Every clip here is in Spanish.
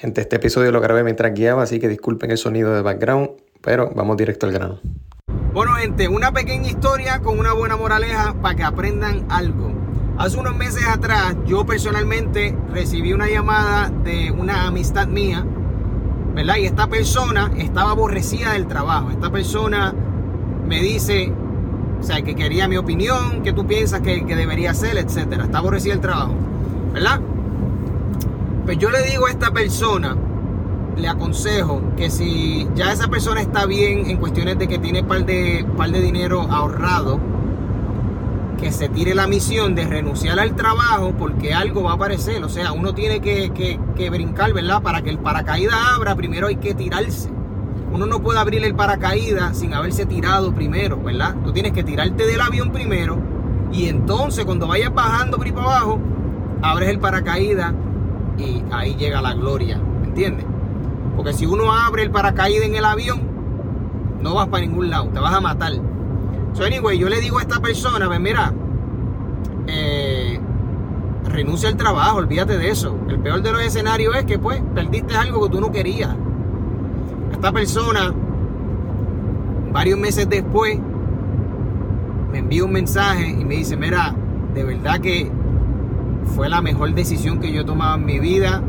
Gente, este episodio lo grabé mientras guiaba, así que disculpen el sonido de background, pero vamos directo al grano. Bueno, gente, una pequeña historia con una buena moraleja para que aprendan algo. Hace unos meses atrás, yo personalmente recibí una llamada de una amistad mía, ¿verdad? Y esta persona estaba aborrecida del trabajo. Esta persona me dice, o sea, que quería mi opinión, que tú piensas que, debería ser, etcétera. Está aborrecida del trabajo, ¿verdad? Pues yo le digo a esta persona, le aconsejo que si ya esa persona está bien en cuestiones de que tiene par de, par de dinero ahorrado, que se tire la misión de renunciar al trabajo porque algo va a aparecer. O sea, uno tiene que, que, que brincar, ¿verdad? Para que el paracaídas abra, primero hay que tirarse. Uno no puede abrir el paracaídas sin haberse tirado primero, ¿verdad? Tú tienes que tirarte del avión primero y entonces cuando vayas bajando por abajo, abres el paracaídas y ahí llega la gloria, ¿me entiendes? Porque si uno abre el paracaídas en el avión, no vas para ningún lado, te vas a matar. So, anyway, yo le digo a esta persona, pues mira, eh, renuncia al trabajo, olvídate de eso. El peor de los escenarios es que pues perdiste algo que tú no querías. Esta persona, varios meses después, me envía un mensaje y me dice, mira, de verdad que fue la mejor decisión que yo he tomado en mi vida.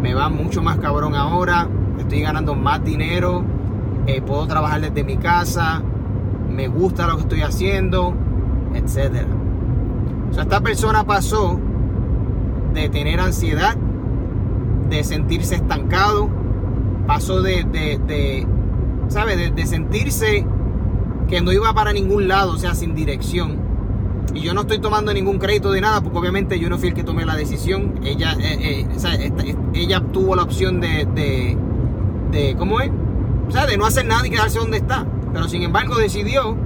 Me va mucho más cabrón ahora. Estoy ganando más dinero. Eh, puedo trabajar desde mi casa. Me gusta lo que estoy haciendo. Etcétera. O sea, esta persona pasó de tener ansiedad, de sentirse estancado, pasó de, de, de de sentirse que no iba para ningún lado, o sea, sin dirección. Y yo no estoy tomando ningún crédito de nada, porque obviamente yo no fui el que tomé la decisión. Ella, eh, eh, o sea, ella tuvo la opción de, de, de, ¿cómo es? O sea, de no hacer nada y quedarse donde está. Pero sin embargo decidió,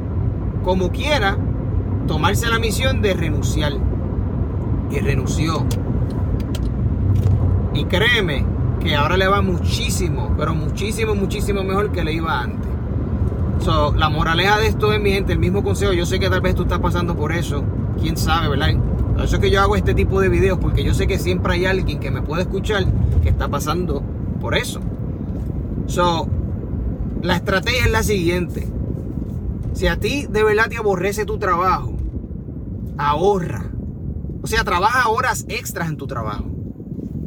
como quiera, tomarse la misión de renunciar. Y renunció. Y créeme que ahora le va muchísimo, pero muchísimo, muchísimo mejor que le iba antes. So, la moraleja de esto es, mi gente, el mismo consejo. Yo sé que tal vez tú estás pasando por eso. Quién sabe, ¿verdad? Por eso es que yo hago este tipo de videos, porque yo sé que siempre hay alguien que me puede escuchar que está pasando por eso. So, la estrategia es la siguiente. Si a ti de verdad te aborrece tu trabajo, ahorra. O sea, trabaja horas extras en tu trabajo.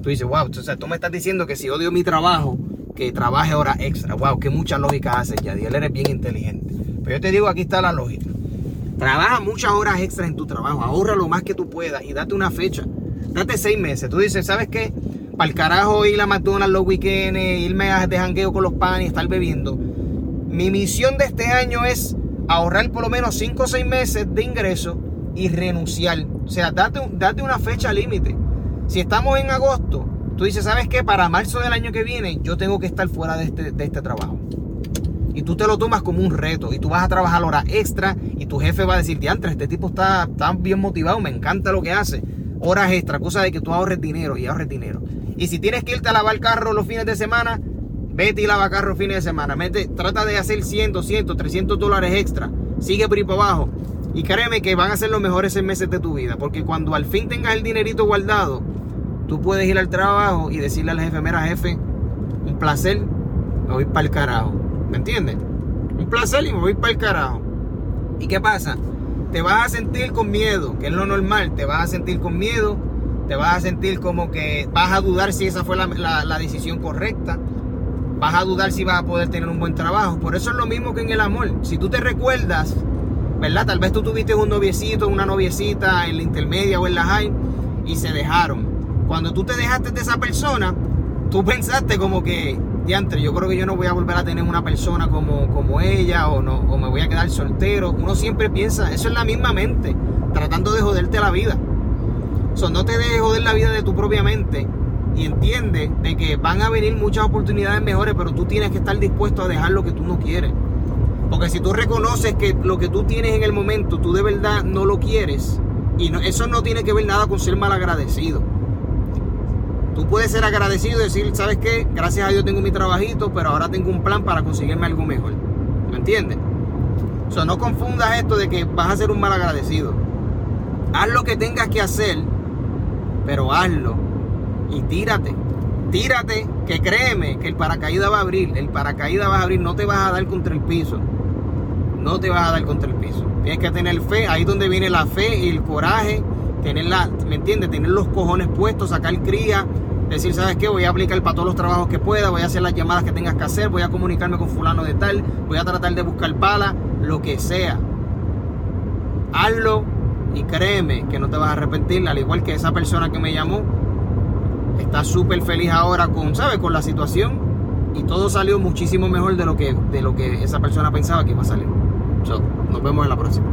Tú dices, wow, o sea, tú me estás diciendo que si odio mi trabajo, que trabaje horas extra. Wow, que mucha lógica haces, Yadiel, eres bien inteligente. Pero yo te digo, aquí está la lógica. Trabaja muchas horas extras en tu trabajo, ahorra lo más que tú puedas y date una fecha. Date seis meses. Tú dices, ¿sabes qué? Para el carajo ir a McDonald's los weekends, irme a de jangueo con los panes y estar bebiendo. Mi misión de este año es ahorrar por lo menos 5 o 6 meses de ingreso y renunciar. O sea, date, date una fecha límite. Si estamos en agosto, tú dices, ¿sabes qué? Para marzo del año que viene yo tengo que estar fuera de este, de este trabajo. Y tú te lo tomas como un reto y tú vas a trabajar horas extra y tu jefe va a decir, diantre, este tipo está, está bien motivado, me encanta lo que hace. Horas extra, cosa de que tú ahorres dinero y ahorres dinero. Y si tienes que irte a lavar carro los fines de semana, vete y lava carro fines de semana. Mete, trata de hacer 100, 200, 300 dólares extra. Sigue por ahí para abajo. Y créeme que van a ser los mejores seis meses de tu vida. Porque cuando al fin tengas el dinerito guardado, tú puedes ir al trabajo y decirle al jefe, mira jefe, un placer, me voy para el carajo. ¿Me entiendes? Un placer y me voy para el carajo. ¿Y qué pasa? Te vas a sentir con miedo, que es lo normal. Te vas a sentir con miedo. Te vas a sentir como que vas a dudar si esa fue la, la, la decisión correcta. Vas a dudar si vas a poder tener un buen trabajo. Por eso es lo mismo que en el amor. Si tú te recuerdas, ¿verdad? Tal vez tú tuviste un noviecito, una noviecita en la intermedia o en la high y se dejaron. Cuando tú te dejaste de esa persona, tú pensaste como que, diantre, yo creo que yo no voy a volver a tener una persona como, como ella o, no, o me voy a quedar soltero. Uno siempre piensa, eso es la misma mente, tratando de joderte la vida. O sea, no te dejes joder la vida de tu propia mente y entiende de que van a venir muchas oportunidades mejores, pero tú tienes que estar dispuesto a dejar lo que tú no quieres. Porque si tú reconoces que lo que tú tienes en el momento, tú de verdad no lo quieres, y eso no tiene que ver nada con ser mal agradecido. Tú puedes ser agradecido y decir, ¿sabes qué? Gracias a Dios tengo mi trabajito, pero ahora tengo un plan para conseguirme algo mejor. ¿Me entiendes? O sea, no confundas esto de que vas a ser un mal agradecido. Haz lo que tengas que hacer, pero hazlo y tírate. tírate, que créeme que el paracaídas va a abrir, el paracaídas va a abrir, no te vas a dar contra el piso, no te vas a dar contra el piso. Tienes que tener fe, ahí es donde viene la fe y el coraje, tener la, ¿me entiendes? Tener los cojones puestos, sacar cría, decir, ¿sabes qué? Voy a aplicar para todos los trabajos que pueda, voy a hacer las llamadas que tengas que hacer, voy a comunicarme con fulano de tal, voy a tratar de buscar pala, lo que sea. Hazlo y créeme que no te vas a arrepentir, al igual que esa persona que me llamó, está súper feliz ahora con, ¿sabes? Con la situación y todo salió muchísimo mejor de lo que, de lo que esa persona pensaba que iba a salir. nos vemos en la próxima.